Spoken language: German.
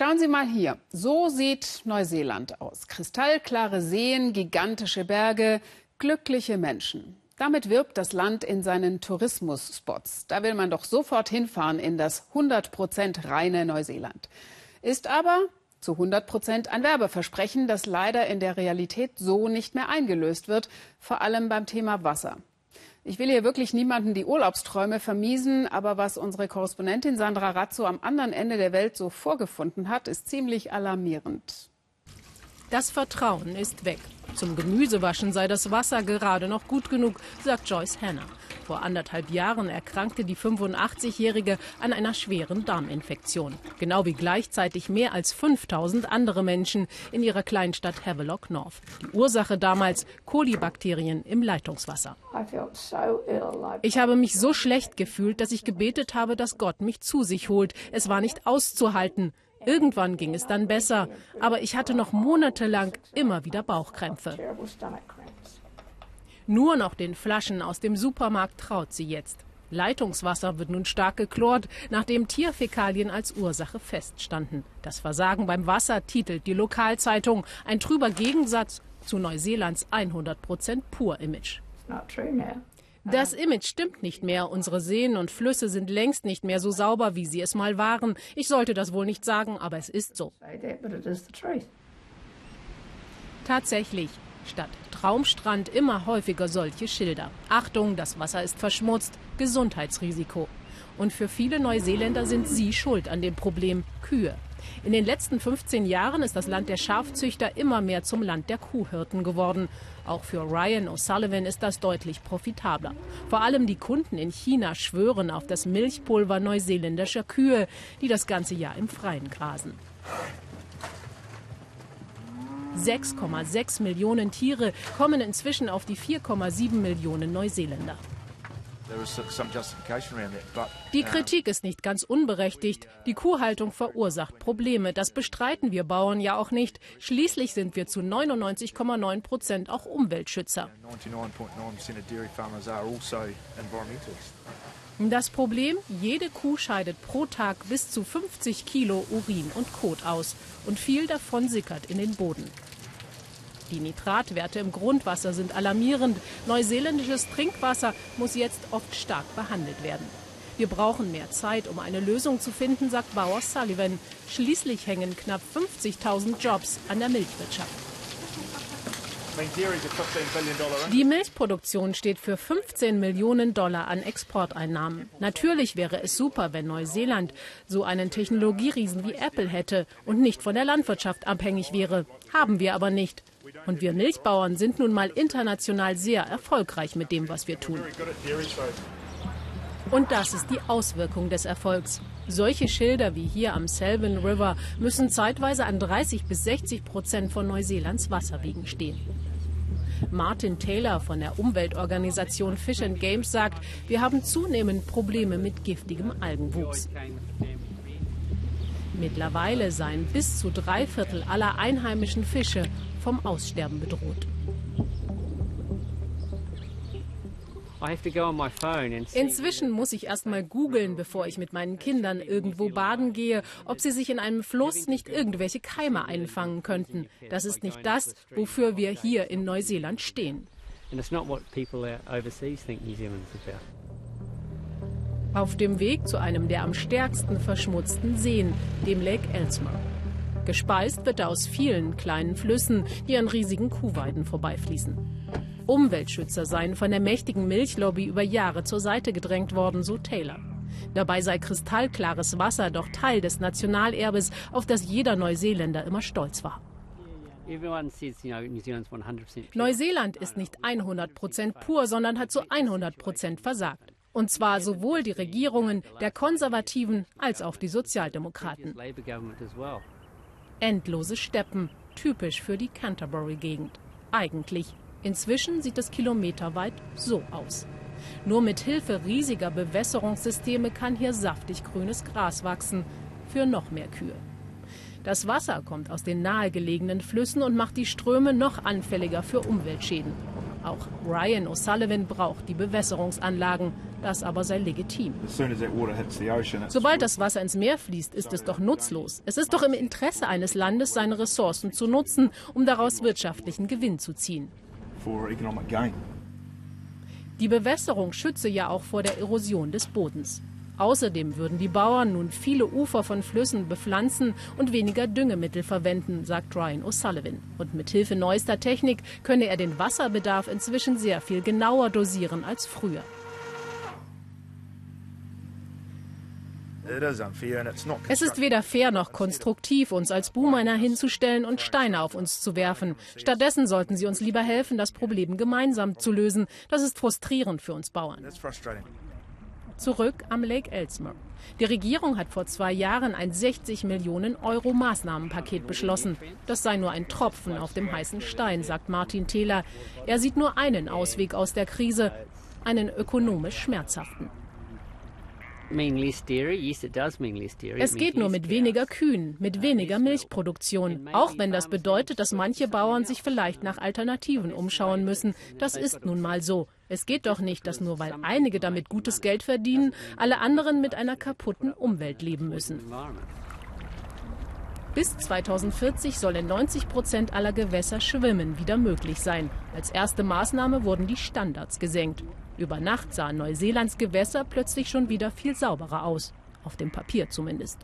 Schauen Sie mal hier. So sieht Neuseeland aus. Kristallklare Seen, gigantische Berge, glückliche Menschen. Damit wirbt das Land in seinen Tourismusspots. Da will man doch sofort hinfahren in das 100% reine Neuseeland. Ist aber zu 100 Prozent ein Werbeversprechen, das leider in der Realität so nicht mehr eingelöst wird, vor allem beim Thema Wasser. Ich will hier wirklich niemanden die Urlaubsträume vermiesen, aber was unsere Korrespondentin Sandra Razzo am anderen Ende der Welt so vorgefunden hat, ist ziemlich alarmierend. Das Vertrauen ist weg. Zum Gemüsewaschen sei das Wasser gerade noch gut genug, sagt Joyce Hanna. Vor anderthalb Jahren erkrankte die 85-Jährige an einer schweren Darminfektion. Genau wie gleichzeitig mehr als 5000 andere Menschen in ihrer Kleinstadt Havelock North. Die Ursache damals Kolibakterien im Leitungswasser. Ich habe mich so schlecht gefühlt, dass ich gebetet habe, dass Gott mich zu sich holt. Es war nicht auszuhalten. Irgendwann ging es dann besser, aber ich hatte noch monatelang immer wieder Bauchkrämpfe. Nur noch den Flaschen aus dem Supermarkt traut sie jetzt. Leitungswasser wird nun stark geklort, nachdem Tierfäkalien als Ursache feststanden. Das Versagen beim Wasser titelt die Lokalzeitung. Ein trüber Gegensatz zu Neuseelands 100% Pur-Image. Das Image stimmt nicht mehr. Unsere Seen und Flüsse sind längst nicht mehr so sauber, wie sie es mal waren. Ich sollte das wohl nicht sagen, aber es ist so. Tatsächlich, statt Traumstrand immer häufiger solche Schilder. Achtung, das Wasser ist verschmutzt, Gesundheitsrisiko. Und für viele Neuseeländer sind sie schuld an dem Problem Kühe. In den letzten 15 Jahren ist das Land der Schafzüchter immer mehr zum Land der Kuhhirten geworden. Auch für Ryan O'Sullivan ist das deutlich profitabler. Vor allem die Kunden in China schwören auf das Milchpulver neuseeländischer Kühe, die das ganze Jahr im Freien grasen. 6,6 Millionen Tiere kommen inzwischen auf die 4,7 Millionen Neuseeländer. Die Kritik ist nicht ganz unberechtigt. Die Kuhhaltung verursacht Probleme. Das bestreiten wir Bauern ja auch nicht. Schließlich sind wir zu 99,9 Prozent auch Umweltschützer. Das Problem, jede Kuh scheidet pro Tag bis zu 50 Kilo Urin und Kot aus und viel davon sickert in den Boden. Die Nitratwerte im Grundwasser sind alarmierend. Neuseeländisches Trinkwasser muss jetzt oft stark behandelt werden. Wir brauchen mehr Zeit, um eine Lösung zu finden, sagt Bauer Sullivan. Schließlich hängen knapp 50.000 Jobs an der Milchwirtschaft. Die Milchproduktion steht für 15 Millionen Dollar an Exporteinnahmen. Natürlich wäre es super, wenn Neuseeland so einen Technologieriesen wie Apple hätte und nicht von der Landwirtschaft abhängig wäre. Haben wir aber nicht. Und wir Milchbauern sind nun mal international sehr erfolgreich mit dem, was wir tun. Und das ist die Auswirkung des Erfolgs. Solche Schilder wie hier am Selwyn River müssen zeitweise an 30 bis 60 Prozent von Neuseelands Wasserwegen stehen. Martin Taylor von der Umweltorganisation Fish and Games sagt, wir haben zunehmend Probleme mit giftigem Algenwuchs. Mittlerweile seien bis zu drei Viertel aller einheimischen Fische vom Aussterben bedroht. Inzwischen muss ich erst mal googeln, bevor ich mit meinen Kindern irgendwo baden gehe, ob sie sich in einem Fluss nicht irgendwelche Keime einfangen könnten. Das ist nicht das, wofür wir hier in Neuseeland stehen. Auf dem Weg zu einem der am stärksten verschmutzten Seen, dem Lake Elsmer. Gespeist wird er aus vielen kleinen Flüssen, die an riesigen Kuhweiden vorbeifließen. Umweltschützer seien von der mächtigen Milchlobby über Jahre zur Seite gedrängt worden, so Taylor. Dabei sei kristallklares Wasser doch Teil des Nationalerbes, auf das jeder Neuseeländer immer stolz war. Neuseeland ist nicht 100% pur, sondern hat zu 100% versagt. Und zwar sowohl die Regierungen der Konservativen als auch die Sozialdemokraten. Endlose Steppen, typisch für die Canterbury-Gegend. Eigentlich. Inzwischen sieht es kilometerweit so aus. Nur mit Hilfe riesiger Bewässerungssysteme kann hier saftig grünes Gras wachsen. Für noch mehr Kühe. Das Wasser kommt aus den nahegelegenen Flüssen und macht die Ströme noch anfälliger für Umweltschäden. Auch Ryan O'Sullivan braucht die Bewässerungsanlagen. Das aber sei legitim. Sobald das Wasser ins Meer fließt, ist es doch nutzlos. Es ist doch im Interesse eines Landes, seine Ressourcen zu nutzen, um daraus wirtschaftlichen Gewinn zu ziehen. Die Bewässerung schütze ja auch vor der Erosion des Bodens. Außerdem würden die Bauern nun viele Ufer von Flüssen bepflanzen und weniger Düngemittel verwenden, sagt Ryan O'Sullivan. Und mit Hilfe neuester Technik könne er den Wasserbedarf inzwischen sehr viel genauer dosieren als früher. Es ist weder fair noch konstruktiv, uns als Buhmänner hinzustellen und Steine auf uns zu werfen. Stattdessen sollten sie uns lieber helfen, das Problem gemeinsam zu lösen. Das ist frustrierend für uns Bauern zurück am Lake Elsmer. Die Regierung hat vor zwei Jahren ein 60 Millionen Euro Maßnahmenpaket beschlossen. Das sei nur ein Tropfen auf dem heißen Stein, sagt Martin Thieler. Er sieht nur einen Ausweg aus der Krise, einen ökonomisch schmerzhaften. Es geht nur mit weniger Kühen, mit weniger Milchproduktion, auch wenn das bedeutet, dass manche Bauern sich vielleicht nach Alternativen umschauen müssen. Das ist nun mal so. Es geht doch nicht, dass nur weil einige damit gutes Geld verdienen, alle anderen mit einer kaputten Umwelt leben müssen. Bis 2040 soll in 90 Prozent aller Gewässer Schwimmen wieder möglich sein. Als erste Maßnahme wurden die Standards gesenkt. Über Nacht sahen Neuseelands Gewässer plötzlich schon wieder viel sauberer aus. Auf dem Papier zumindest.